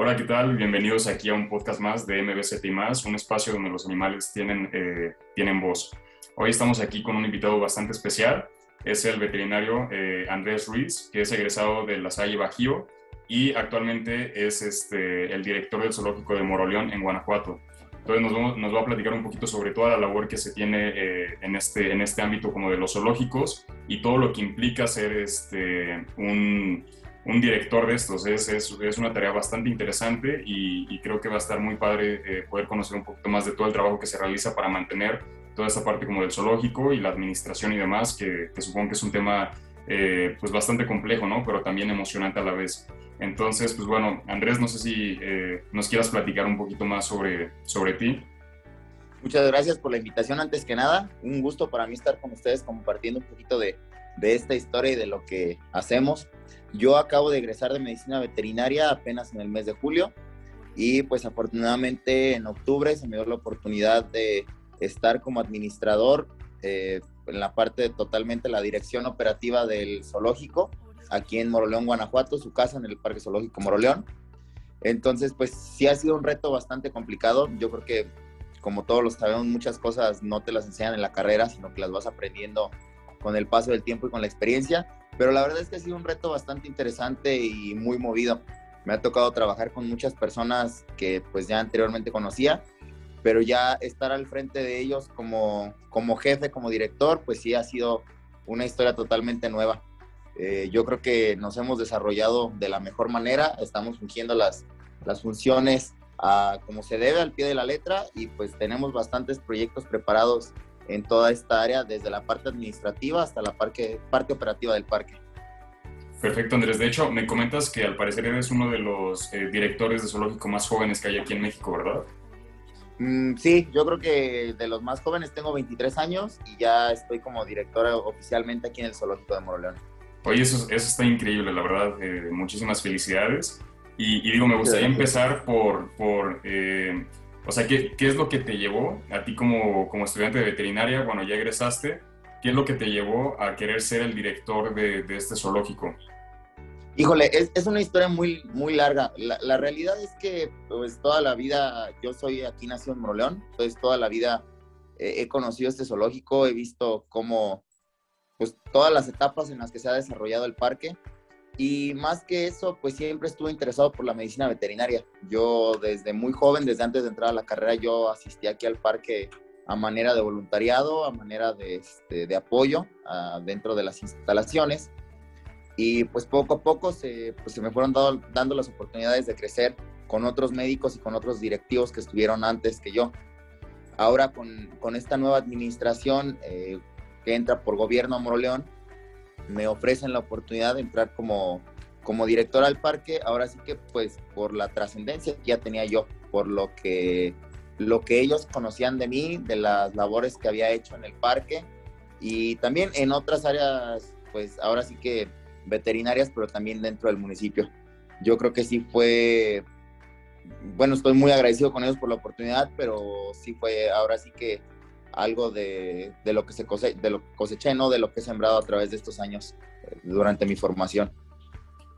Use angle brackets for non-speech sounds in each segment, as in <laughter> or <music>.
Hola, ¿qué tal? Bienvenidos aquí a un podcast más de MBCT+, un espacio donde los animales tienen, eh, tienen voz. Hoy estamos aquí con un invitado bastante especial, es el veterinario eh, Andrés Ruiz, que es egresado de La Salle Bajío y actualmente es este, el director del zoológico de Moroleón en Guanajuato. Entonces nos, nos, va a platicar un poquito sobre toda la labor que se tiene eh, en, este, en este ámbito como de los zoológicos y todo lo que implica ser este, un, un director de estos. Es, es, es, una tarea bastante interesante y, y, creo que va a estar muy padre eh, poder conocer un poquito más de todo el trabajo que se realiza para mantener toda esa parte como del zoológico y la administración y demás, que, que supongo que es un tema eh, pues bastante complejo, ¿no? Pero también emocionante a la vez. Entonces, pues bueno, Andrés, no sé si eh, nos quieras platicar un poquito más sobre, sobre ti. Muchas gracias por la invitación antes que nada. Un gusto para mí estar con ustedes compartiendo un poquito de, de esta historia y de lo que hacemos. Yo acabo de egresar de medicina veterinaria apenas en el mes de julio y pues afortunadamente en octubre se me dio la oportunidad de estar como administrador eh, en la parte totalmente la dirección operativa del zoológico aquí en Moroleón, Guanajuato, su casa en el Parque Zoológico Moroleón. Entonces, pues sí ha sido un reto bastante complicado. Yo creo que, como todos lo sabemos, muchas cosas no te las enseñan en la carrera, sino que las vas aprendiendo con el paso del tiempo y con la experiencia. Pero la verdad es que ha sido un reto bastante interesante y muy movido. Me ha tocado trabajar con muchas personas que pues ya anteriormente conocía, pero ya estar al frente de ellos como, como jefe, como director, pues sí ha sido una historia totalmente nueva. Eh, yo creo que nos hemos desarrollado de la mejor manera, estamos fungiendo las, las funciones a, como se debe al pie de la letra y pues tenemos bastantes proyectos preparados en toda esta área, desde la parte administrativa hasta la parte, parte operativa del parque. Perfecto, Andrés. De hecho, me comentas que al parecer eres uno de los eh, directores de zoológico más jóvenes que hay aquí en México, ¿verdad? Mm, sí, yo creo que de los más jóvenes tengo 23 años y ya estoy como director oficialmente aquí en el zoológico de Moroleón. Oye, eso, eso está increíble, la verdad. Eh, muchísimas felicidades. Y, y, digo, me gustaría empezar por, por eh, o sea, ¿qué, ¿qué, es lo que te llevó a ti como, como estudiante de veterinaria, bueno, ya egresaste, qué es lo que te llevó a querer ser el director de, de este zoológico? Híjole, es, es, una historia muy, muy larga. La, la, realidad es que pues toda la vida, yo soy aquí nacido en Moroleón, entonces toda la vida eh, he conocido este zoológico, he visto cómo, pues todas las etapas en las que se ha desarrollado el parque. Y más que eso, pues siempre estuve interesado por la medicina veterinaria. Yo desde muy joven, desde antes de entrar a la carrera, yo asistí aquí al parque a manera de voluntariado, a manera de, este, de apoyo a, dentro de las instalaciones. Y pues poco a poco se, pues, se me fueron dado, dando las oportunidades de crecer con otros médicos y con otros directivos que estuvieron antes que yo. Ahora con, con esta nueva administración, eh, que entra por gobierno a Moroleón, me ofrecen la oportunidad de entrar como, como director al parque, ahora sí que pues por la trascendencia que ya tenía yo, por lo que, lo que ellos conocían de mí, de las labores que había hecho en el parque y también en otras áreas, pues ahora sí que veterinarias, pero también dentro del municipio. Yo creo que sí fue, bueno, estoy muy agradecido con ellos por la oportunidad, pero sí fue ahora sí que algo de, de lo que se cose, de lo coseché, ¿no? De lo que he sembrado a través de estos años eh, durante mi formación.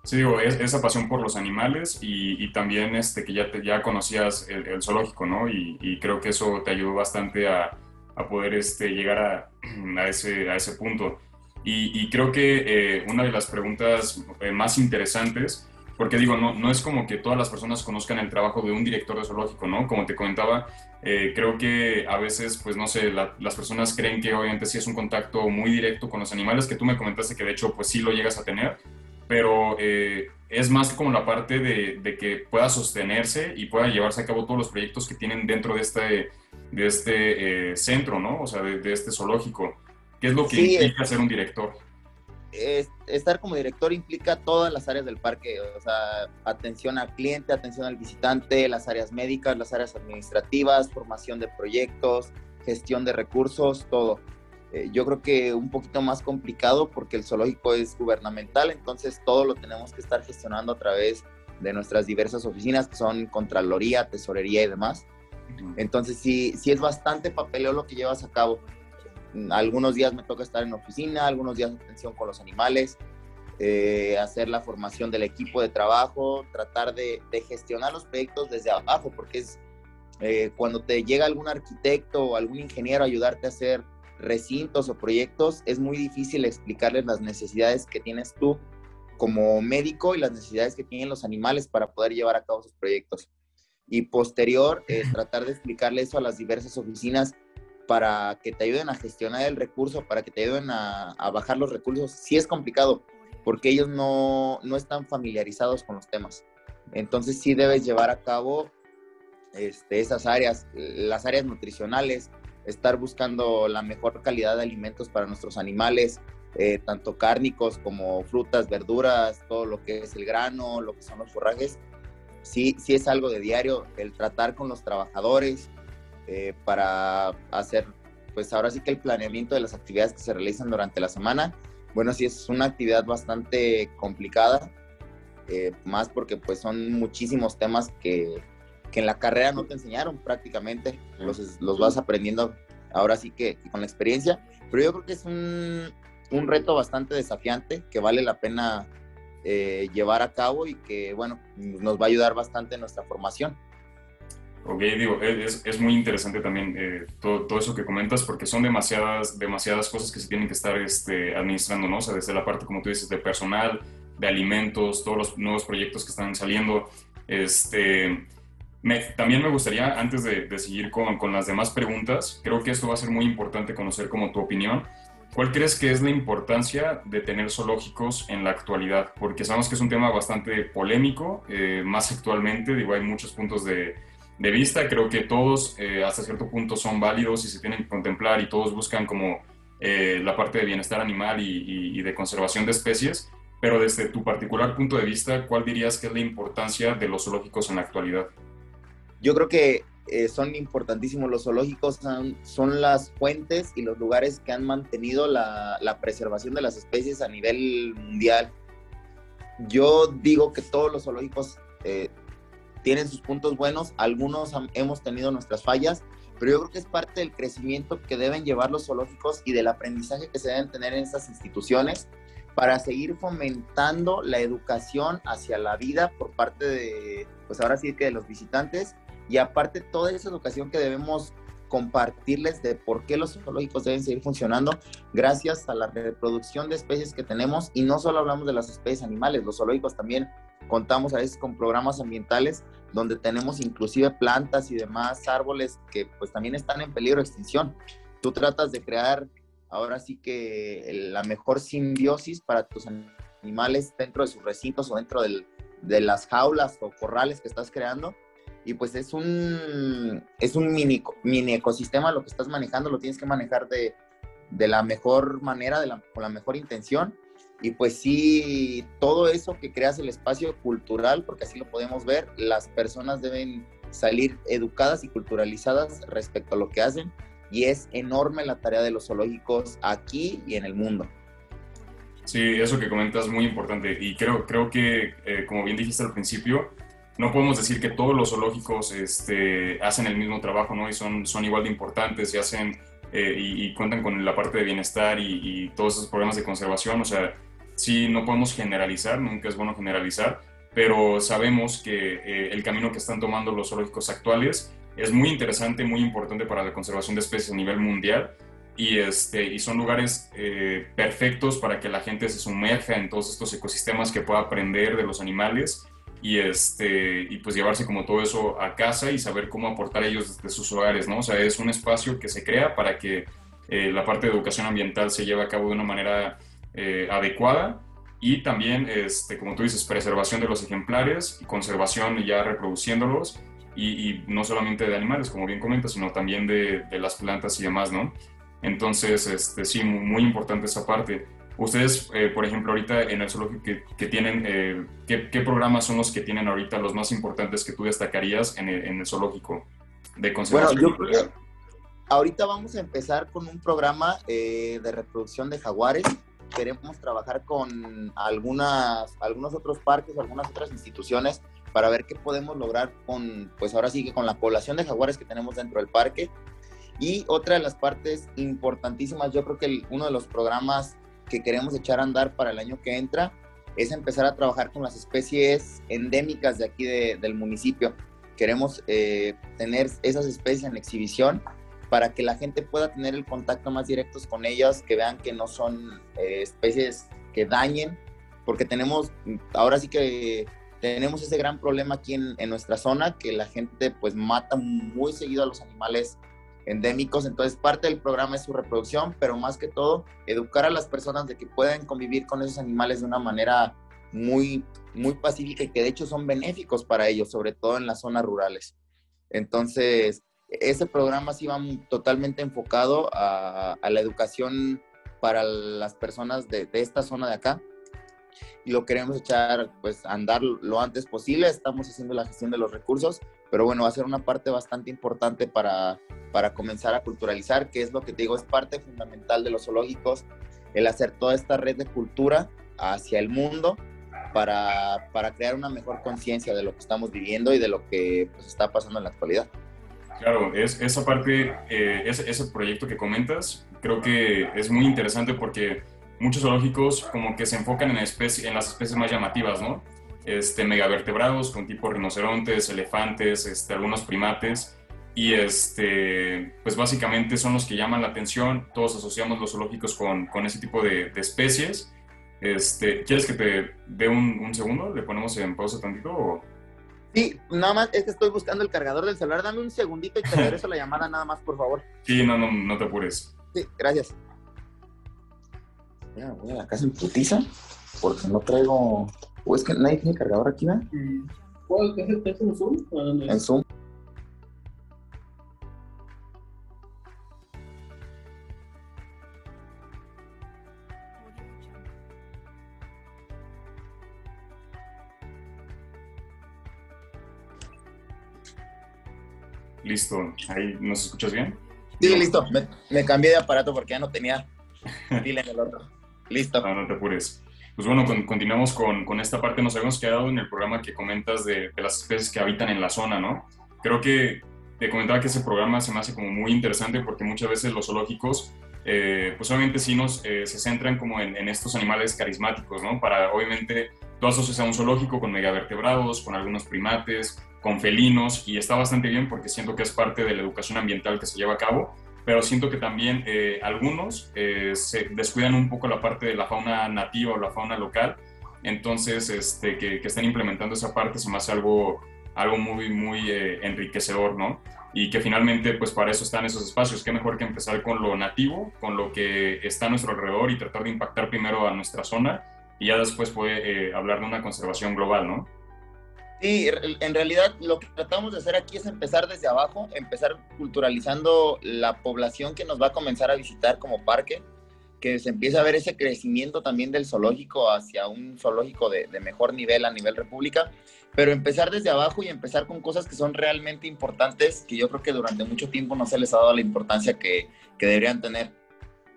Sí, digo, es, esa pasión por los animales y, y, también este, que ya, te, ya conocías el, el zoológico, ¿no? Y, y, creo que eso te ayudó bastante a, a poder este, llegar a, <clears throat> a, ese, a ese punto. Y, y creo que eh, una de las preguntas eh, más interesantes porque digo, no, no es como que todas las personas conozcan el trabajo de un director de zoológico, ¿no? Como te comentaba, eh, creo que a veces, pues no sé, la, las personas creen que obviamente sí es un contacto muy directo con los animales, que tú me comentaste que de hecho pues sí lo llegas a tener, pero eh, es más como la parte de, de, que pueda sostenerse y pueda llevarse a cabo todos los proyectos que tienen dentro de este, de este eh, centro, ¿no? O sea, de, de, este zoológico. ¿Qué es lo que sí, implica ser un director? Estar como director implica todas las áreas del parque, o sea, atención al cliente, atención al visitante, las áreas médicas, las áreas administrativas, formación de proyectos, gestión de recursos, todo. Eh, yo creo que un poquito más complicado porque el zoológico es gubernamental, entonces todo lo tenemos que estar gestionando a través de nuestras diversas oficinas que son Contraloría, Tesorería y demás. Entonces sí, sí es bastante papeleo lo que llevas a cabo algunos días me toca estar en oficina, algunos días atención con los animales. eh, hacer la formación del equipo de trabajo, tratar de, gestionar los proyectos desde abajo, porque es eh, cuando te llega algún arquitecto o algún ingeniero a ayudarte a hacer recintos o proyectos, es muy difícil explicarles las necesidades que tienes tú como médico y las necesidades que tienen los animales para poder llevar a cabo sus proyectos. Y posterior, eh, tratar de explicarle eso a las diversas oficinas para que te ayuden a gestionar el recurso, para que te ayuden a, a bajar los recursos. Sí es complicado, porque ellos no, no, están familiarizados con los temas. Entonces sí debes llevar a cabo este, esas áreas, las áreas nutricionales, estar buscando la mejor calidad de alimentos para nuestros animales, eh, tanto cárnicos como frutas, verduras, todo lo que es el grano, lo que son los forrajes. Sí, sí es algo de diario, el tratar con los trabajadores eh, para hacer, pues ahora sí que el planeamiento de las actividades que se realizan durante la semana. Bueno, sí es una actividad bastante complicada, eh, más porque pues son muchísimos temas que, que, en la carrera no te enseñaron prácticamente, los, los vas aprendiendo ahora sí que, con la experiencia, pero yo creo que es un, un reto bastante desafiante que vale la pena eh, llevar a cabo y que, bueno, nos va a ayudar bastante en nuestra formación. Ok, digo, es, es muy interesante también eh, todo, todo, eso que comentas porque son demasiadas, demasiadas cosas que se tienen que estar este, administrando, ¿no? O sea, desde la parte, como tú dices, de personal, de alimentos, todos los nuevos proyectos que están saliendo. Este, también me gustaría, antes de, de seguir con, con, las demás preguntas, creo que esto va a ser muy importante conocer como tu opinión. ¿Cuál crees que es la importancia de tener zoológicos en la actualidad? Porque sabemos que es un tema bastante polémico, eh, más actualmente, digo, hay muchos puntos de de vista. Creo que todos eh, hasta cierto punto son válidos y se tienen que contemplar y todos buscan como eh, la parte de bienestar animal y, de conservación de especies. Pero desde tu particular punto de vista, ¿cuál dirías que es la importancia de los zoológicos en la actualidad? Yo creo que eh, son importantísimos los zoológicos, son, las fuentes y los lugares que han mantenido la, la preservación de las especies a nivel mundial. Yo digo que todos los zoológicos tienen sus puntos buenos, algunos hemos tenido nuestras fallas, pero yo creo que es parte del crecimiento que deben llevar los zoológicos y del aprendizaje que se deben tener en estas instituciones para seguir fomentando la educación hacia la vida por parte de, pues ahora sí que de los visitantes y aparte toda esa educación que debemos compartirles de por qué los zoológicos deben seguir funcionando gracias a la reproducción de especies que tenemos y no solo hablamos de las especies animales, los zoológicos también contamos a veces con programas ambientales donde tenemos inclusive plantas y demás árboles que pues también están en peligro de extinción. Tú tratas de crear ahora sí que la mejor simbiosis para tus animales dentro de sus recintos o dentro de las jaulas o corrales que estás creando. Y pues es un, es un mini, mini ecosistema lo que estás manejando, lo tienes que manejar de, de la mejor manera, de la, con la mejor intención y pues sí, todo eso que creas el espacio cultural, porque así lo podemos ver, las personas deben salir educadas y culturalizadas respecto a lo que hacen y es enorme la tarea de los zoológicos aquí y en el mundo. Sí, eso que comentas es muy importante y creo, creo que, eh, como bien dijiste al principio, no podemos decir que todos los zoológicos este, hacen el mismo trabajo ¿no? y son, son igual de importantes y hacen eh, y, cuentan con la parte de bienestar y, y, todos esos programas de conservación. O sea, sí no podemos generalizar, nunca es bueno generalizar, pero sabemos que eh, el camino que están tomando los zoológicos actuales es muy interesante, muy importante para la conservación de especies a nivel mundial y, este, y son lugares eh, perfectos para que la gente se sumerja en todos estos ecosistemas que pueda aprender de los animales y, este, y pues llevarse como todo eso a casa y saber cómo aportar ellos desde sus hogares, ¿no? O sea, es un espacio que se crea para que eh, la parte de educación ambiental se lleve a cabo de una manera eh, adecuada y también, este, como tú dices, preservación de los ejemplares y conservación ya reproduciéndolos y, no solamente de animales, como bien comentas, sino también de, las plantas y demás, ¿no? Entonces, este, sí, muy, importante esa parte. Ustedes, eh, por ejemplo, ahorita en el zoológico que, tienen, eh, ¿qué, programas son los que tienen ahorita los más importantes que tú destacarías en el, zoológico de conservación? Bueno, yo ahorita vamos a empezar con un programa de reproducción de jaguares queremos trabajar con algunas, algunos otros parques, algunas otras instituciones para ver qué podemos lograr con, pues ahora sí que con la población de jaguares que tenemos dentro del parque. Y otra de las partes importantísimas, yo creo que uno de los programas que queremos echar a andar para el año que entra es empezar a trabajar con las especies endémicas de aquí del municipio. Queremos eh, tener esas especies en exhibición para que la gente pueda tener el contacto más directo con ellas, que vean que no son eh, especies que dañen, porque tenemos, ahora sí que tenemos ese gran problema aquí en, en, nuestra zona, que la gente pues mata muy seguido a los animales endémicos, entonces parte del programa es su reproducción, pero más que todo, educar a las personas de que pueden convivir con esos animales de una manera muy, muy pacífica y que de hecho son benéficos para ellos, sobre todo en las zonas rurales. Entonces, ese programa sí va totalmente enfocado a, la educación para las personas de, esta zona de acá y lo queremos echar pues a andar lo antes posible. Estamos haciendo la gestión de los recursos, pero bueno, va a ser una parte bastante importante para, para comenzar a culturalizar, que es lo que te digo, es parte fundamental de los zoológicos, el hacer toda esta red de cultura hacia el mundo para, para crear una mejor conciencia de lo que estamos viviendo y de lo que pues, está pasando en la actualidad. Claro, es, esa parte, eh, ese, proyecto que comentas, creo que es muy interesante porque muchos zoológicos como que se enfocan en, las especies más llamativas, ¿no? Este, megavertebrados con tipo rinocerontes, elefantes, este, algunos primates, y este, pues básicamente son los que llaman la atención, todos asociamos los zoológicos con, con ese tipo de, especies. Este, ¿Quieres que te dé un, un, segundo? ¿Le ponemos en pausa tantito? Sí, nada más, es que estoy buscando el cargador del celular. Dame un segundito y te <laughs> regreso la llamada nada más, por favor. Sí, no, no, no te apures. Sí, gracias. Ya, voy a la casa en putiza porque no traigo... ¿O es que nadie tiene cargador aquí, ¿verdad? ¿Cuál? ¿Es en Zoom? En Zoom. Listo, ahí nos escuchas bien. Sí, listo. Me, cambié de aparato porque ya no tenía pila en el otro. Listo. No, no te apures. Pues bueno, continuamos con, con, esta parte. Nos habíamos quedado en el programa que comentas de, de, las especies que habitan en la zona, ¿no? Creo que te comentaba que ese programa se me hace como muy interesante porque muchas veces los zoológicos, eh, pues obviamente sí nos, eh, se centran como en, en, estos animales carismáticos, ¿no? Para, obviamente, tú asocias a un zoológico con megavertebrados, con algunos primates, con felinos y está bastante bien porque siento que es parte de la educación ambiental que se lleva a cabo, pero siento que también eh, algunos eh, se descuidan un poco la parte de la fauna nativa o la fauna local, entonces este, que, que estén implementando esa parte se me hace algo, algo muy, muy eh, enriquecedor, ¿no? Y que finalmente, pues para eso están esos espacios. Qué mejor que empezar con lo nativo, con lo que está a nuestro alrededor y tratar de impactar primero a nuestra zona y ya después puede hablar de una conservación global, ¿no? Sí, en realidad lo que tratamos de hacer aquí es empezar desde abajo, empezar culturalizando la población que nos va a comenzar a visitar como parque, que se empiece a ver ese crecimiento también del zoológico hacia un zoológico de, mejor nivel a nivel república, pero empezar desde abajo y empezar con cosas que son realmente importantes, que yo creo que durante mucho tiempo no se les ha dado la importancia que, que deberían tener.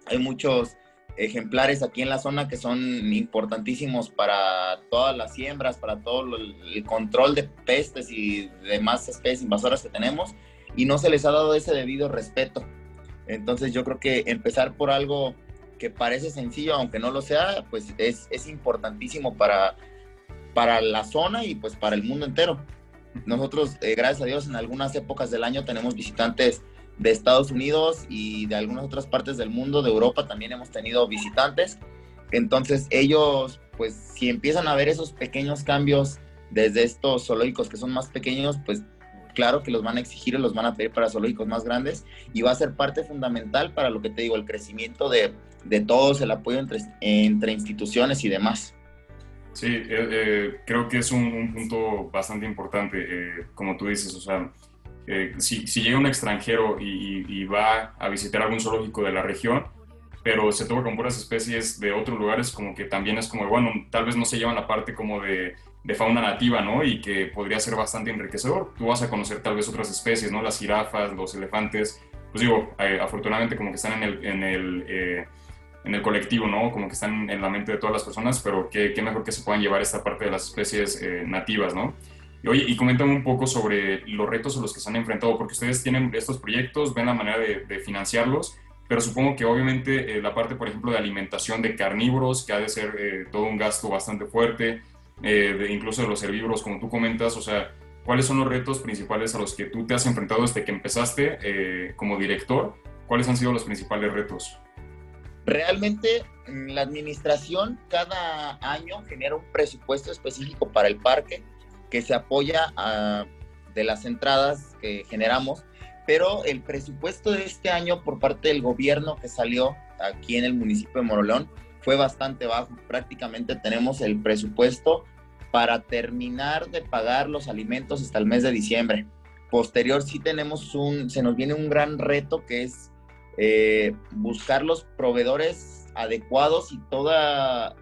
Hay muchos ejemplares aquí en la zona que son importantísimos para todas las siembras, para todo el control de pestes y demás especies invasoras que tenemos y no se les ha dado ese debido respeto. Entonces yo creo que empezar por algo que parece sencillo, aunque no lo sea, pues es, es importantísimo para, para la zona y pues para el mundo entero. Nosotros, eh, gracias a Dios, en algunas épocas del año tenemos visitantes de Estados Unidos y de algunas otras partes del mundo, de Europa también hemos tenido visitantes. Entonces ellos, pues si empiezan a ver esos pequeños cambios desde estos zoológicos que son más pequeños, pues claro que los van a exigir y los van a pedir para zoológicos más grandes y va a ser parte fundamental para lo que te digo, el crecimiento de, de todos, el apoyo entre, entre instituciones y demás. Sí, eh, eh, creo que es un, punto bastante importante, eh, como tú dices, o sea, eh, si, llega un extranjero y, va a visitar algún zoológico de la región, pero se toca con puras especies de otros lugares, como que también es como, bueno, tal vez no se llevan la parte como de, fauna nativa, ¿no? Y que podría ser bastante enriquecedor. Tú vas a conocer tal vez otras especies, ¿no? Las jirafas, los elefantes. Pues digo, eh, afortunadamente como que están en el, en el, eh, en el colectivo, ¿no? Como que están en la mente de todas las personas, pero qué, qué mejor que se puedan llevar esta parte de las especies nativas, ¿no? Oye, y coméntame un poco sobre los retos a los que se han enfrentado, porque ustedes tienen estos proyectos, ven la manera de, financiarlos, pero supongo que obviamente la parte, por ejemplo, de alimentación de carnívoros, que ha de ser todo un gasto bastante fuerte, de, incluso de los herbívoros, como tú comentas, o sea, ¿cuáles son los retos principales a los que tú te has enfrentado desde que empezaste como director? ¿Cuáles han sido los principales retos? Realmente la administración cada año genera un presupuesto específico para el parque que se apoya a, de las entradas que generamos, pero el presupuesto de este año por parte del gobierno que salió aquí en el municipio de Moroleón fue bastante bajo. Prácticamente tenemos el presupuesto para terminar de pagar los alimentos hasta el mes de diciembre. Posterior sí tenemos un, se nos viene un gran reto que es eh, buscar los proveedores adecuados y toda,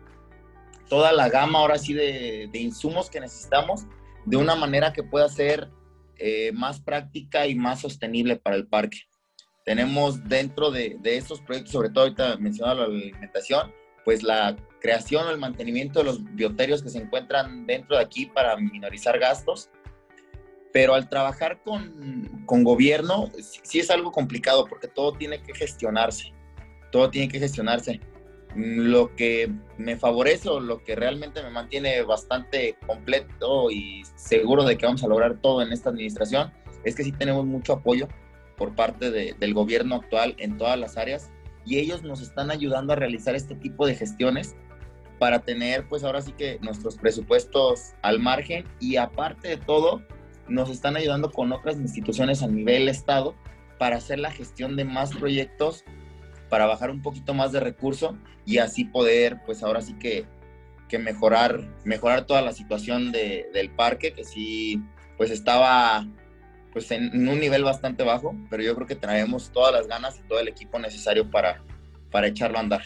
toda la gama ahora sí de, insumos que necesitamos de una manera que pueda ser eh, más práctica y más sostenible para el parque. Tenemos dentro de, de estos proyectos, sobre todo ahorita mencionado la alimentación, pues la creación o el mantenimiento de los bioterios que se encuentran dentro de aquí para minorizar gastos pero al trabajar con, con gobierno sí, es algo complicado porque todo tiene que gestionarse, todo tiene que gestionarse. Lo que me favorece o lo que realmente me mantiene bastante completo y seguro de que vamos a lograr todo en esta administración es que sí tenemos mucho apoyo por parte de, del gobierno actual en todas las áreas y ellos nos están ayudando a realizar este tipo de gestiones para tener pues ahora sí que nuestros presupuestos al margen y aparte de todo nos están ayudando con otras instituciones a nivel estado para hacer la gestión de más proyectos, para bajar un poquito más de recurso y así poder, pues ahora sí que, que mejorar, mejorar toda la situación de, del parque, que sí, pues estaba pues en un nivel bastante bajo, pero yo creo que traemos todas las ganas y todo el equipo necesario para, para echarlo a andar.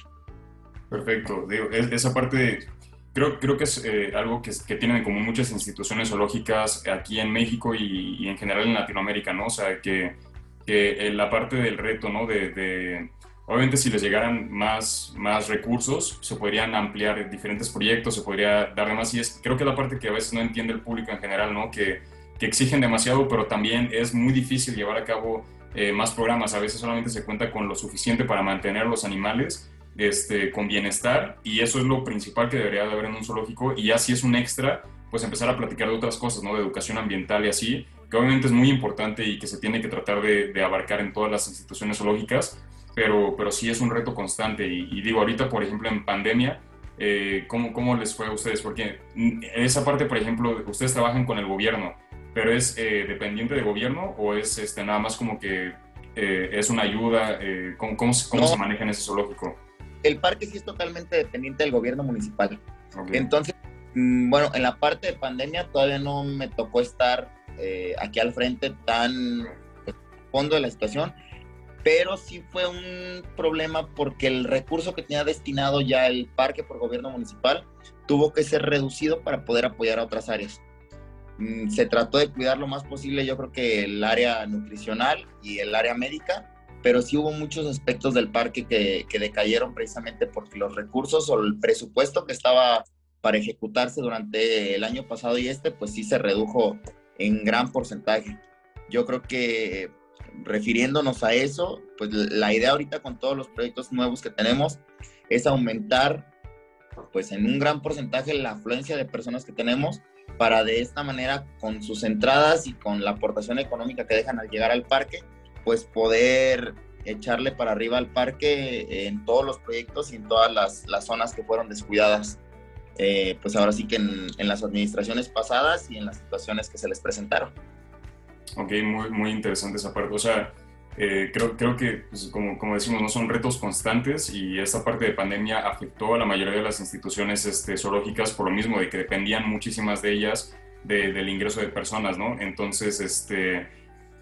Perfecto. Digo, esa parte Creo, creo que es eh, algo que, que, tienen como muchas instituciones zoológicas aquí en México y, en general en Latinoamérica, ¿no? O sea, que, que la parte del reto, ¿no? De, de, obviamente si les llegaran más, más recursos, se podrían ampliar diferentes proyectos, se podría darle más, y es creo que la parte que a veces no entiende el público en general, ¿no? Que, que exigen demasiado, pero también es muy difícil llevar a cabo eh, más programas. A veces solamente se cuenta con lo suficiente para mantener los animales este, con bienestar y eso es lo principal que debería de haber en un zoológico y así es un extra, pues empezar a platicar de otras cosas, ¿no? De educación ambiental y así, que obviamente es muy importante y que se tiene que tratar de, abarcar en todas las instituciones zoológicas, pero, pero sí es un reto constante y, digo, ahorita, por ejemplo, en pandemia, eh, ¿cómo, ¿cómo, les fue a ustedes? Porque esa parte, por ejemplo, ustedes trabajan con el gobierno, pero ¿es eh, dependiente del gobierno o es este, nada más como que eh, es una ayuda? ¿Cómo, cómo, se maneja en ese zoológico? el parque sí es totalmente dependiente del gobierno municipal. Entonces, mm, bueno, en la parte de pandemia todavía no me tocó estar eh, aquí al frente tan pues, fondo de la situación, pero sí fue un problema porque el recurso que tenía destinado ya el parque por gobierno municipal tuvo que ser reducido para poder apoyar a otras áreas. Mm, se trató de cuidar lo más posible, yo creo que el área nutricional y el área médica, pero sí hubo muchos aspectos del parque que, que decayeron precisamente porque los recursos o el presupuesto que estaba para ejecutarse durante el año pasado y este, pues sí se redujo en gran porcentaje. Yo creo que refiriéndonos a eso, pues la idea ahorita con todos los proyectos nuevos que tenemos es aumentar pues en un gran porcentaje la afluencia de personas que tenemos para de esta manera con sus entradas y con la aportación económica que dejan al llegar al parque, pues poder echarle para arriba al parque en todos los proyectos y en todas las, las zonas que fueron descuidadas. Eh, pues ahora sí que en, en, las administraciones pasadas y en las situaciones que se les presentaron. Ok, muy, muy interesante esa parte. O sea, eh, creo, creo que, pues, como, como, decimos, no son retos constantes y esta parte de pandemia afectó a la mayoría de las instituciones este, zoológicas por lo mismo, de que dependían muchísimas de ellas del ingreso de personas, ¿no? Entonces, este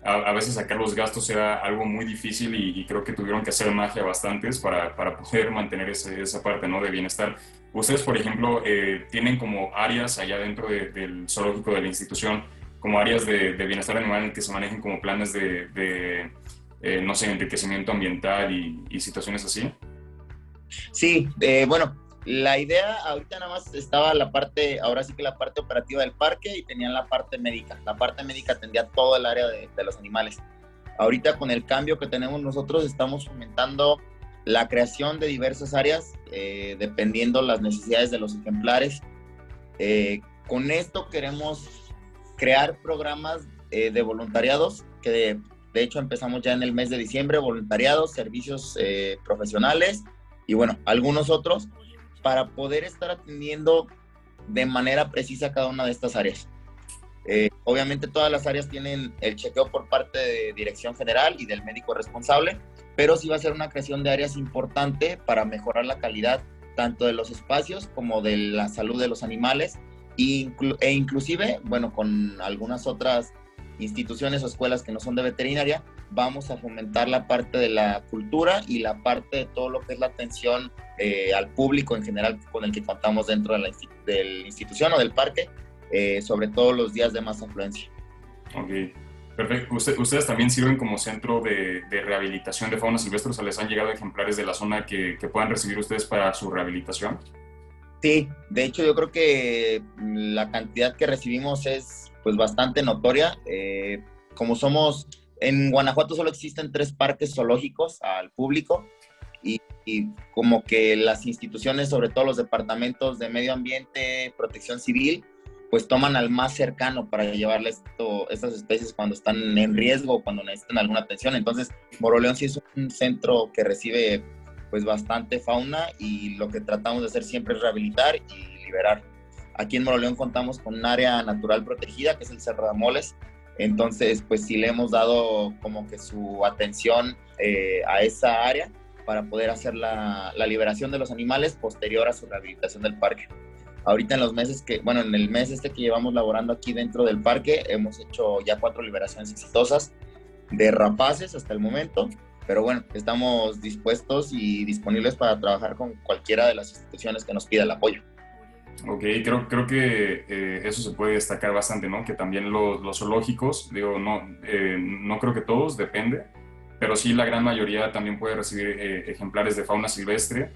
a, veces sacar los gastos era algo muy difícil y, creo que tuvieron que hacer magia bastantes para, para poder mantener esa parte ¿no? de bienestar. Ustedes, por ejemplo, eh, tienen como áreas allá dentro del zoológico de la institución, como áreas de, bienestar animal que se manejen como planes de, de eh, no sé, enriquecimiento ambiental y, y situaciones así. Sí, eh, bueno, la idea ahorita nada más estaba la parte, ahora sí que la parte operativa del parque y tenían la parte médica. La parte médica atendía todo el área de, los animales. Ahorita con el cambio que tenemos nosotros estamos fomentando la creación de diversas áreas eh, dependiendo las necesidades de los ejemplares. Eh, con esto queremos crear programas eh, de voluntariados que de, de, hecho empezamos ya en el mes de diciembre, voluntariados, servicios profesionales y bueno, algunos otros para poder estar atendiendo de manera precisa cada una de estas áreas. Eh, obviamente todas las áreas tienen el chequeo por parte de Dirección General y del médico responsable, pero sí va a ser una creación de áreas importante para mejorar la calidad tanto de los espacios como de la salud de los animales e inclusive, bueno, con algunas otras instituciones o escuelas que no son de veterinaria, vamos a fomentar la parte de la cultura y la parte de todo lo que es la atención eh, al público en general con el que contamos dentro de la, institución o del parque, eh, sobre todo los días de más afluencia. Ok, perfecto. ustedes también sirven como centro de, rehabilitación de fauna silvestre, o sea, ¿les han llegado ejemplares de la zona que, que puedan recibir ustedes para su rehabilitación? Sí, de hecho yo creo que la cantidad que recibimos es pues bastante notoria. Eh, como somos, en Guanajuato solo existen tres parques zoológicos al público y, como que las instituciones, sobre todo los departamentos de medio ambiente, protección civil, pues toman al más cercano para llevarles estas especies cuando están en riesgo cuando necesitan alguna atención. Entonces, Moroleón sí es un centro que recibe pues bastante fauna y lo que tratamos de hacer siempre es rehabilitar y liberar. Aquí en Moroleón contamos con un área natural protegida que es el Cerro de Amoles, entonces pues sí le hemos dado como que su atención eh, a esa área para poder hacer la, la, liberación de los animales posterior a su rehabilitación del parque. Ahorita en los meses que, bueno, en el mes este que llevamos laborando aquí dentro del parque, hemos hecho ya cuatro liberaciones exitosas de rapaces hasta el momento pero bueno, estamos dispuestos y disponibles para trabajar con cualquiera de las instituciones que nos pida el apoyo. Ok, creo, creo que eh, eso se puede destacar bastante, ¿no? Que también los, los zoológicos, digo, no, eh, no creo que todos, depende, pero sí la gran mayoría también puede recibir eh, ejemplares de fauna silvestre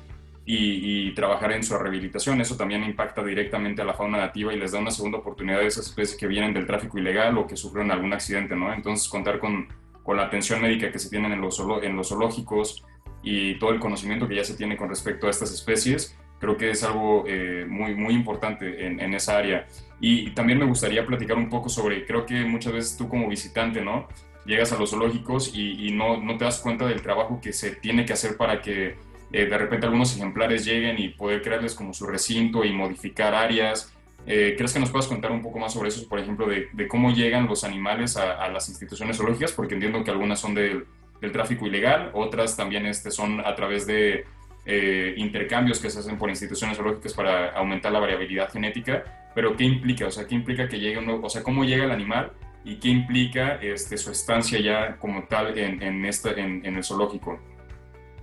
y, y, trabajar en su rehabilitación. Eso también impacta directamente a la fauna nativa y les da una segunda oportunidad a esas especies que vienen del tráfico ilegal o que sufrieron algún accidente, ¿no? Entonces, contar con con la atención médica que se tiene en los, en los zoológicos y todo el conocimiento que ya se tiene con respecto a estas especies, creo que es algo eh, muy, muy importante en, esa área. Y también me gustaría platicar un poco sobre, creo que muchas veces tú como visitante, ¿no? Llegas a los zoológicos y, y no, no, te das cuenta del trabajo que se tiene que hacer para que eh, de repente algunos ejemplares lleguen y poder crearles como su recinto y modificar áreas eh, ¿Crees que nos puedas contar un poco más sobre eso, por ejemplo, de, cómo llegan los animales a, las instituciones zoológicas? Porque entiendo que algunas son del tráfico ilegal, otras también este, son a través de eh, intercambios que se hacen por instituciones zoológicas para aumentar la variabilidad genética. Pero ¿qué implica? O sea, ¿qué implica que llegue uno, o sea, cómo llega el animal y qué implica este, su estancia ya como tal en, en, en el zoológico?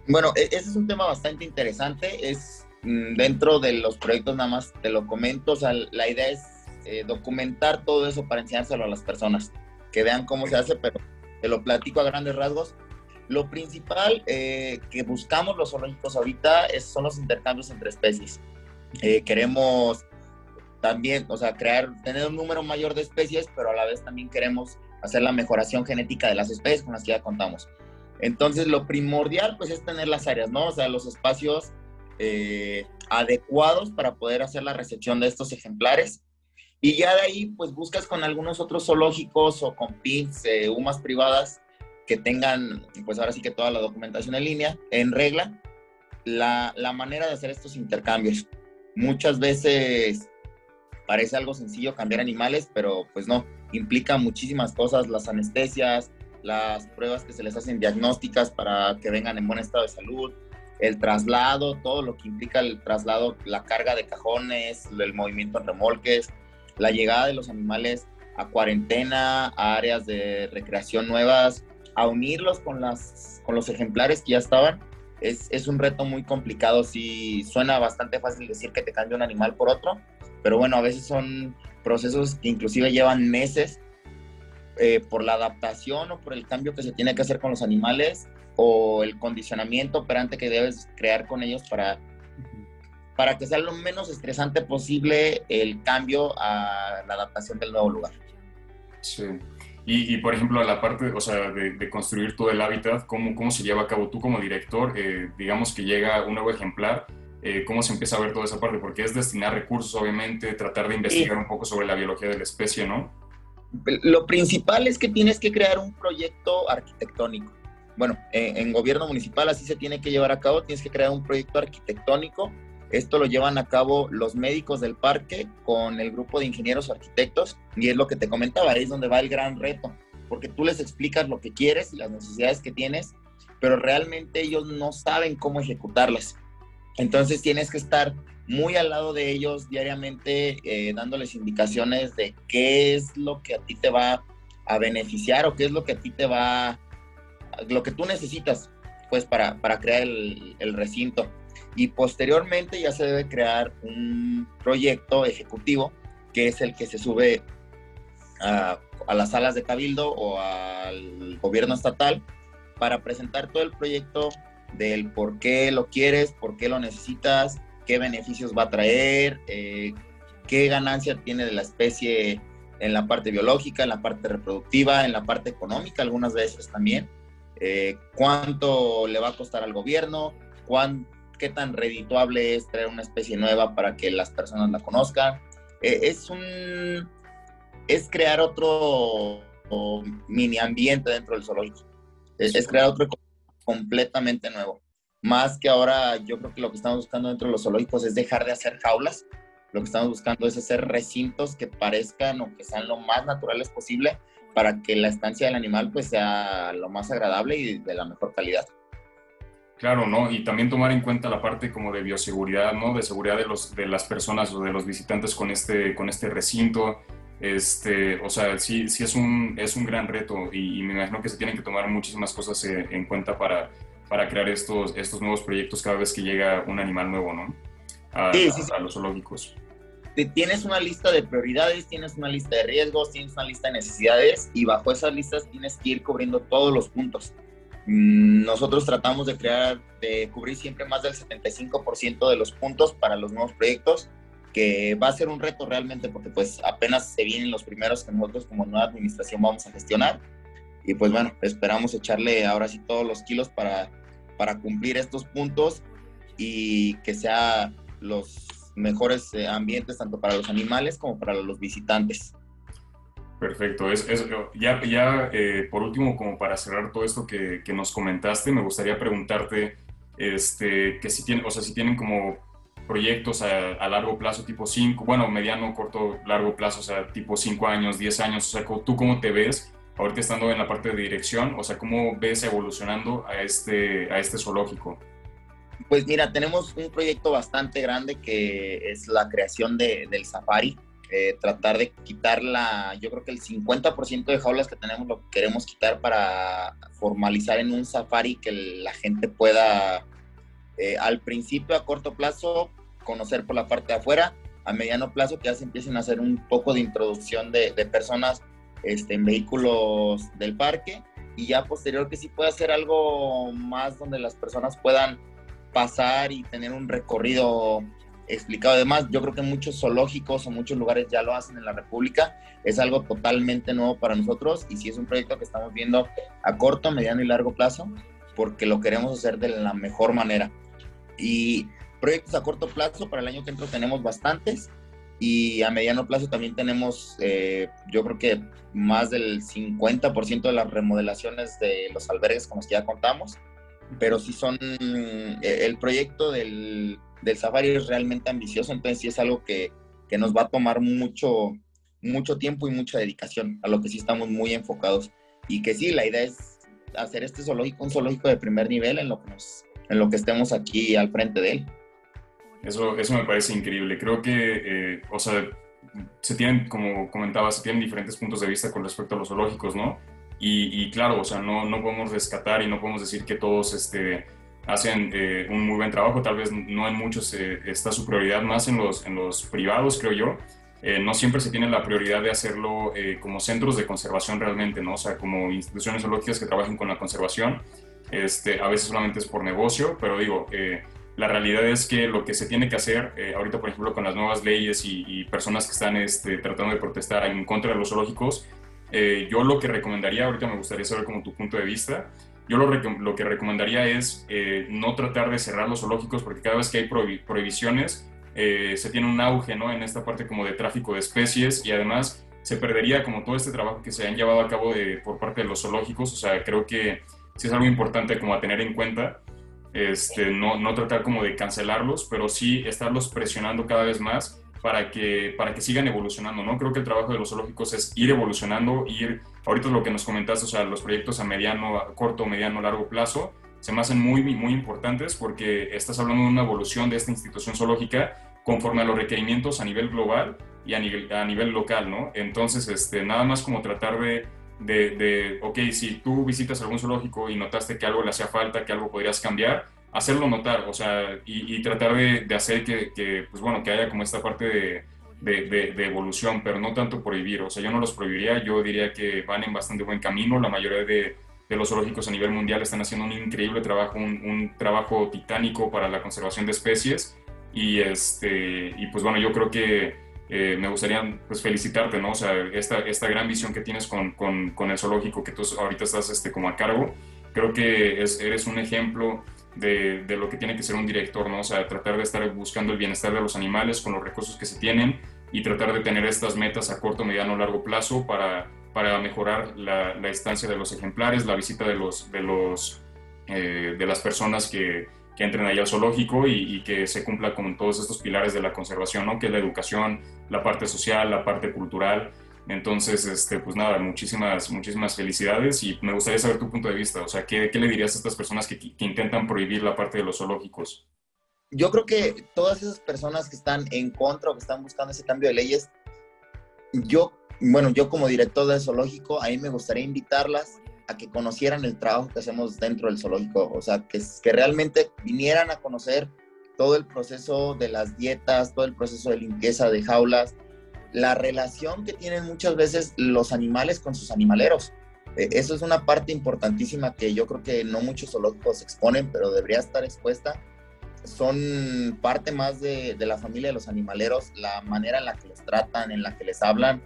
Bueno, e, ese es un tema bastante interesante. Es dentro de los proyectos nada más te lo comento, o sea, la idea es eh, documentar todo eso para enseñárselo a las personas, que vean cómo se hace, pero te lo platico a grandes rasgos. Lo principal eh, que buscamos los zoológicos ahorita es, son los intercambios entre especies. Eh, queremos también, o sea, crear, tener un número mayor de especies, pero a la vez también queremos hacer la mejoración genética de las especies con las que ya contamos. Entonces, lo primordial, pues, es tener las áreas, ¿no? O sea, los espacios eh, adecuados para poder hacer la recepción de estos ejemplares. Y ya de ahí, pues buscas con algunos otros zoológicos o con PINs, eh, UMAS privadas, que tengan, pues ahora sí que toda la documentación en línea, en regla, la, la manera de hacer estos intercambios. Muchas veces parece algo sencillo cambiar animales, pero pues no, implica muchísimas cosas, las anestesias, las pruebas que se les hacen diagnósticas para que vengan en buen estado de salud, el traslado, todo lo que implica el traslado, la carga de cajones, el movimiento en remolques, la llegada de los animales a cuarentena, a áreas de recreación nuevas, a unirlos con, las, con los ejemplares que ya estaban, es, es un reto muy complicado. Sí, suena bastante fácil decir que te cambia un animal por otro, pero bueno, a veces son procesos que inclusive llevan meses eh, por la adaptación o por el cambio que se tiene que hacer con los animales o el condicionamiento operante que debes crear con ellos para, para que sea lo menos estresante posible el cambio a la adaptación del nuevo lugar. Sí. Y, por ejemplo, la parte, o sea, de, construir todo el hábitat, ¿cómo, ¿cómo se lleva a cabo tú como director? Eh, digamos que llega un nuevo ejemplar, eh, ¿cómo se empieza a ver toda esa parte? Porque es destinar recursos, obviamente, tratar de investigar un poco sobre la biología de la especie, ¿no? Lo principal es que tienes que crear un proyecto arquitectónico. Bueno, en gobierno municipal así se tiene que llevar a cabo, tienes que crear un proyecto arquitectónico esto lo llevan a cabo los médicos del parque con el grupo de ingenieros arquitectos y es lo que te comentaba, ahí es donde va el gran reto, porque tú les explicas lo que quieres y las necesidades que tienes, pero realmente ellos no saben cómo ejecutarlas. Entonces tienes que estar muy al lado de ellos diariamente, eh, dándoles indicaciones de qué es lo que a ti te va a beneficiar o qué es lo que a ti te va, lo que tú necesitas, pues, para, para crear el, recinto. Y posteriormente ya se debe crear un proyecto ejecutivo que es el que se sube a, las salas de cabildo o al gobierno estatal para presentar todo el proyecto del por qué lo quieres, por qué lo necesitas, qué beneficios va a traer, eh, qué ganancia tiene de la especie en la parte biológica, en la parte reproductiva, en la parte económica algunas veces también, eh, cuánto le va a costar al gobierno, cuánto qué tan redituable es traer una especie nueva para que las personas la conozcan. E, es un es crear otro mini ambiente dentro del zoológico. Es, crear otro completamente nuevo. Más que ahora, yo creo que lo que estamos buscando dentro de los zoológicos es dejar de hacer jaulas. Lo que estamos buscando es hacer recintos que parezcan o que sean lo más naturales posible para que la estancia del animal pues sea lo más agradable y de la mejor calidad. Claro, ¿no? Y también tomar en cuenta la parte como de bioseguridad, ¿no? De seguridad de, los, de las personas o de los visitantes con este, con este recinto. Este, o sea, sí, sí es un, es un gran reto y, me imagino que se tienen que tomar muchísimas cosas eh, en cuenta para, para crear estos, estos nuevos proyectos cada vez que llega un animal nuevo, ¿no? A, sí, sí, a los zoológicos. Tienes una lista de prioridades, tienes una lista de riesgos, tienes una lista de necesidades y bajo esas listas tienes que ir cubriendo todos los puntos. Mm, nosotros tratamos de crear, de cubrir siempre más del 75% de los puntos para los nuevos proyectos, que va a ser un reto realmente porque pues apenas se vienen los primeros que nosotros como nueva administración vamos a gestionar. Y pues bueno, esperamos echarle ahora sí todos los kilos para, para cumplir estos puntos y que sea los mejores eh, ambientes tanto para los animales como para los visitantes. Perfecto. Es, ya ya eh, por último, como para cerrar todo esto que, que, nos comentaste, me gustaría preguntarte este, que si tienen, o sea, si tienen como proyectos a, largo plazo, tipo 5, bueno, mediano, corto, largo plazo, o sea, tipo 5 años, 10 años, o sea, ¿tú cómo te ves ahorita estando en la parte de dirección? O sea, ¿cómo ves evolucionando a este, a este zoológico? Pues mira, tenemos un proyecto bastante grande que es la creación de, del safari. Eh, tratar de quitar la, yo creo que el 50% de jaulas que tenemos lo queremos quitar para formalizar en un safari que la gente pueda eh, al principio a corto plazo conocer por la parte de afuera, a mediano plazo que ya se empiecen a hacer un poco de introducción de, personas este, en vehículos del parque y ya posterior que sí pueda hacer algo más donde las personas puedan pasar y tener un recorrido explicado. Además, yo creo que muchos zoológicos o muchos lugares ya lo hacen en la República. Es algo totalmente nuevo para nosotros y sí es un proyecto que estamos viendo a corto, mediano y largo plazo porque lo queremos hacer de la mejor manera. Y proyectos a corto plazo, para el año que entra tenemos bastantes y a mediano plazo también tenemos, eh, yo creo que más del 50% de las remodelaciones de los albergues con los que ya contamos, pero sí son eh, el proyecto del del safari es realmente ambicioso, entonces sí es algo que, que nos va a tomar mucho, mucho tiempo y mucha dedicación, a lo que sí estamos muy enfocados. Y que sí, la idea es hacer este zoológico un zoológico de primer nivel en lo que, nos, en lo que estemos aquí al frente de él. Eso, eso me parece increíble. Creo que, eh, o sea, se tienen, como comentaba, se tienen diferentes puntos de vista con respecto a los zoológicos, ¿no? Y, y claro, o sea, no, no podemos rescatar y no podemos decir que todos este, hacen eh, un muy buen trabajo, tal vez no en muchos eh, está su prioridad más en los, en los privados, creo yo. Eh, no siempre se tiene la prioridad de hacerlo como centros de conservación realmente, ¿no? O sea, como instituciones zoológicas que trabajen con la conservación. Este, a veces solamente es por negocio, pero digo, la realidad es que lo que se tiene que hacer, ahorita por ejemplo con las nuevas leyes y, y personas que están este, tratando de protestar en contra de los zoológicos, eh, yo lo que recomendaría, ahorita me gustaría saber como tu punto de vista, yo lo, lo que recomendaría es eh, no tratar de cerrar los zoológicos porque cada vez que hay prohibiciones eh, se tiene un auge ¿no? en esta parte como de tráfico de especies y además se perdería como todo este trabajo que se han llevado a cabo de, por parte de los zoológicos. O sea, creo que sí es algo importante como a tener en cuenta. Este, no, no tratar como de cancelarlos, pero sí estarlos presionando cada vez más para que, para que sigan evolucionando, ¿no? Creo que el trabajo de los zoológicos es ir evolucionando, ir, ahorita lo que nos comentaste, o sea, los proyectos a mediano, corto, mediano, largo plazo, se me hacen muy, muy importantes porque estás hablando de una evolución de esta institución zoológica conforme a los requerimientos a nivel global y a nivel, a nivel local, ¿no? Entonces, este, nada más como tratar de, de, de, ok, si tú visitas algún zoológico y notaste que algo le hacía falta, que algo podrías cambiar, hacerlo notar, o sea, y, tratar de, de hacer que, que, pues bueno, que haya como esta parte de, de, de, evolución, pero no tanto prohibir, o sea, yo no los prohibiría, yo diría que van en bastante buen camino, la mayoría de, los zoológicos a nivel mundial están haciendo un increíble trabajo, un, un, trabajo titánico para la conservación de especies, y, este, y pues bueno, yo creo que eh, me gustaría pues felicitarte, ¿no? O sea, esta, esta gran visión que tienes con, con, con el zoológico que tú ahorita estás este, como a cargo, creo que es, eres un ejemplo de, lo que tiene que ser un director, ¿no? O sea, tratar de estar buscando el bienestar de los animales con los recursos que se tienen y tratar de tener estas metas a corto, mediano, largo plazo para, para mejorar la, estancia de los ejemplares, la visita de, los, de, los, eh, de las personas que, que entren ahí al zoológico y, y, que se cumpla con todos estos pilares de la conservación, ¿no? Que es la educación, la parte social, la parte cultural entonces, este, pues nada, muchísimas, muchísimas felicidades y me gustaría saber tu punto de vista. O sea, ¿qué, qué le dirías a estas personas que, intentan prohibir la parte de los zoológicos? Yo creo que todas esas personas que están en contra o que están buscando ese cambio de leyes, yo, bueno, yo como director del zoológico, a mí me gustaría invitarlas a que conocieran el trabajo que hacemos dentro del zoológico. O sea, que, que realmente vinieran a conocer todo el proceso de las dietas, todo el proceso de limpieza de jaulas, la relación que tienen muchas veces los animales con sus animaleros. E, eso es una parte importantísima que yo creo que no muchos zoológicos exponen, pero debería estar expuesta. Son parte más de, la familia de los animaleros, la manera en la que los tratan, en la que les hablan,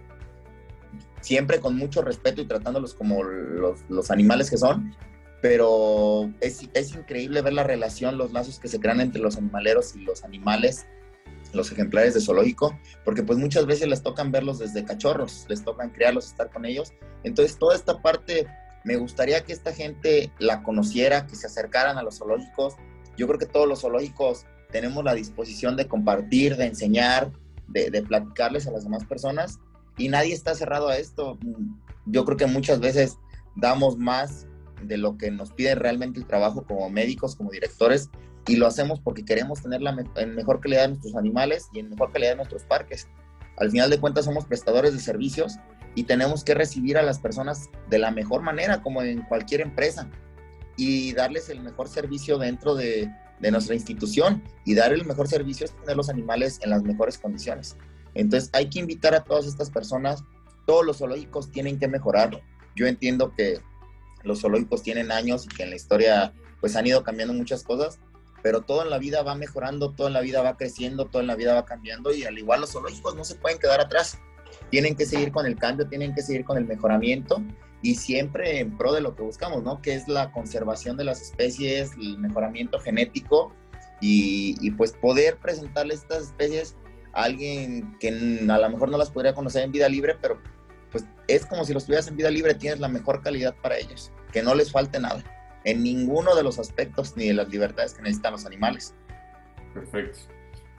siempre con mucho respeto y tratándolos como los, animales que son. Pero es, es increíble ver la relación, los lazos que se crean entre los animaleros y los animales los ejemplares de zoológico, porque pues muchas veces les tocan verlos desde cachorros, les tocan criarlos, estar con ellos. Entonces toda esta parte me gustaría que esta gente la conociera, que se acercaran a los zoológicos. Yo creo que todos los zoológicos tenemos la disposición de compartir, de enseñar, de, de platicarles a las demás personas y nadie está cerrado a esto. Yo creo que muchas veces damos más de lo que nos pide realmente el trabajo como médicos, como directores, y lo hacemos porque queremos tener la en mejor calidad de nuestros animales y en mejor calidad de nuestros parques. Al final de cuentas somos prestadores de servicios y tenemos que recibir a las personas de la mejor manera, como en cualquier empresa, y darles el mejor servicio dentro de, de nuestra institución y dar el mejor servicio es tener los animales en las mejores condiciones. Entonces hay que invitar a todas estas personas, todos los zoológicos tienen que mejorar. Yo entiendo que los zoológicos tienen años y que en la historia pues han ido cambiando muchas cosas, pero todo en la vida va mejorando, todo en la vida va creciendo, todo en la vida va cambiando y al igual los zoológicos no se pueden quedar atrás. Tienen que seguir con el cambio, tienen que seguir con el mejoramiento y siempre en pro de lo que buscamos, ¿no? Que es la conservación de las especies, el mejoramiento genético y, pues poder presentarle estas especies a alguien que a lo mejor no las podría conocer en vida libre, pero pues es como si los tuvieras en vida libre, tienes la mejor calidad para ellos, que no les falte nada en ninguno de los aspectos ni de las libertades que necesitan los animales. Perfecto.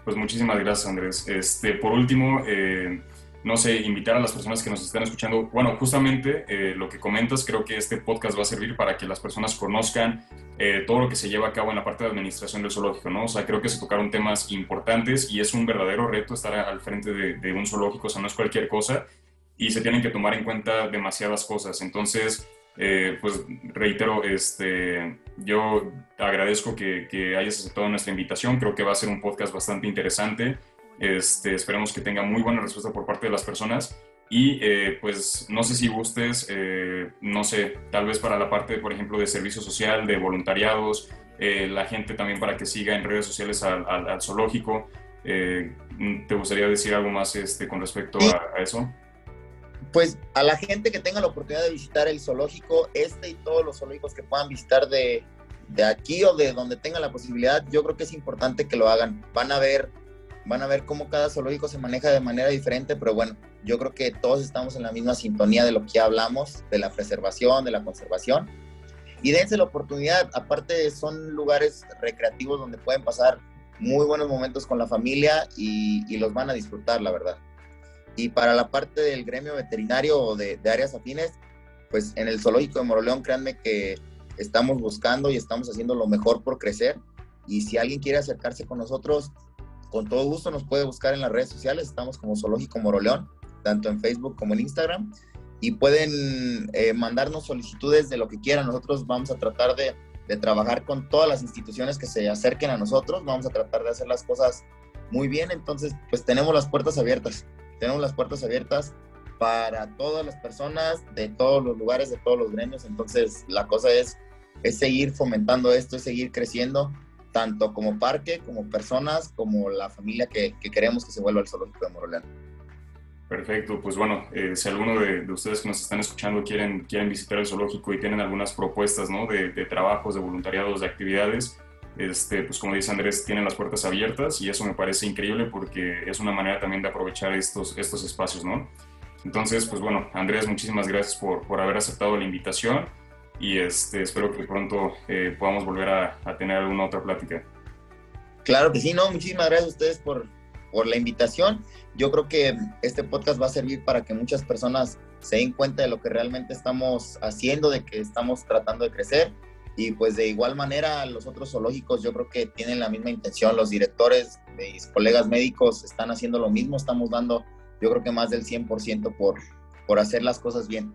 Pues muchísimas gracias, Andrés. Este, por último, eh, no sé, invitar a las personas que nos están escuchando. Bueno, justamente eh, lo que comentas, creo que este podcast va a servir para que las personas conozcan eh, todo lo que se lleva a cabo en la parte de administración del zoológico, ¿no? O sea, creo que se tocaron temas importantes y es un verdadero reto estar al frente de, de un zoológico, o sea, no es cualquier cosa y se tienen que tomar en cuenta demasiadas cosas. Entonces, eh, pues reitero, este, yo agradezco que, que, hayas aceptado nuestra invitación. Creo que va a ser un podcast bastante interesante. Este, esperemos que tenga muy buena respuesta por parte de las personas. Y eh, pues no sé si gustes, eh, no sé, tal vez para la parte, por ejemplo, de servicio social, de voluntariados, la gente también para que siga en redes sociales al, al, zoológico. ¿Te gustaría decir algo más este, con respecto a, a eso? Pues a la gente que tenga la oportunidad de visitar el zoológico, este y todos los zoológicos que puedan visitar de, de aquí o de donde tengan la posibilidad, yo creo que es importante que lo hagan. Van a ver, van a ver cómo cada zoológico se maneja de manera diferente, pero bueno, yo creo que todos estamos en la misma sintonía de lo que hablamos, de la preservación, de la conservación. Y dense la oportunidad, aparte son lugares recreativos donde pueden pasar muy buenos momentos con la familia y, y los van a disfrutar, la verdad. Y para la parte del gremio veterinario o de, de áreas afines, pues en el zoológico de Moroleón, créanme que estamos buscando y estamos haciendo lo mejor por crecer. Y si alguien quiere acercarse con nosotros, con todo gusto nos puede buscar en las redes sociales. Estamos como Zoológico Moroleón, tanto en Facebook como en Instagram. Y pueden eh, mandarnos solicitudes de lo que quieran. Nosotros vamos a tratar de, de trabajar con todas las instituciones que se acerquen a nosotros. Vamos a tratar de hacer las cosas muy bien. Entonces, pues tenemos las puertas abiertas. Tenemos las puertas abiertas para todas las personas de todos los lugares, de todos los gremios. Entonces, la cosa es es seguir fomentando esto, es seguir creciendo, tanto como parque, como personas, como la familia que, que queremos que se vuelva el zoológico de Moroleón. Perfecto, pues bueno, eh, si alguno de, de, ustedes que nos están escuchando quieren, quieren visitar el zoológico y tienen algunas propuestas ¿no? de, trabajos, de voluntariados, de actividades, este, pues como dice Andrés, tienen las puertas abiertas y eso me parece increíble porque es una manera también de aprovechar estos, estos espacios, ¿no? Entonces, pues bueno, Andrés, muchísimas gracias por, por haber aceptado la invitación y este, espero que pronto eh, podamos volver a, a, tener alguna otra plática. Claro que sí, no, muchísimas gracias a ustedes por, por la invitación. Yo creo que este podcast va a servir para que muchas personas se den cuenta de lo que realmente estamos haciendo, de que estamos tratando de crecer. Y pues de igual manera los otros zoológicos yo creo que tienen la misma intención. Los directores, mis colegas médicos están haciendo lo mismo. Estamos dando yo creo que más del 100% por, por hacer las cosas bien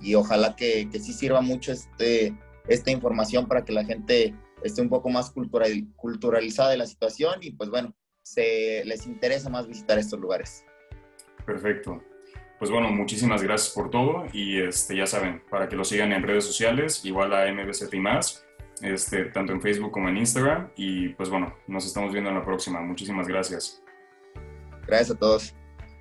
y ojalá que, que sí sirva mucho este, esta información para que la gente esté un poco más cultural, culturalizada de la situación y pues bueno, se les interesa más visitar estos lugares. Perfecto. Pues bueno, muchísimas gracias por todo y este, ya saben, para que lo sigan en redes sociales, igual a MBCT y más, este, tanto en Facebook como en Instagram y pues bueno, nos estamos viendo en la próxima. Muchísimas gracias. Gracias a todos.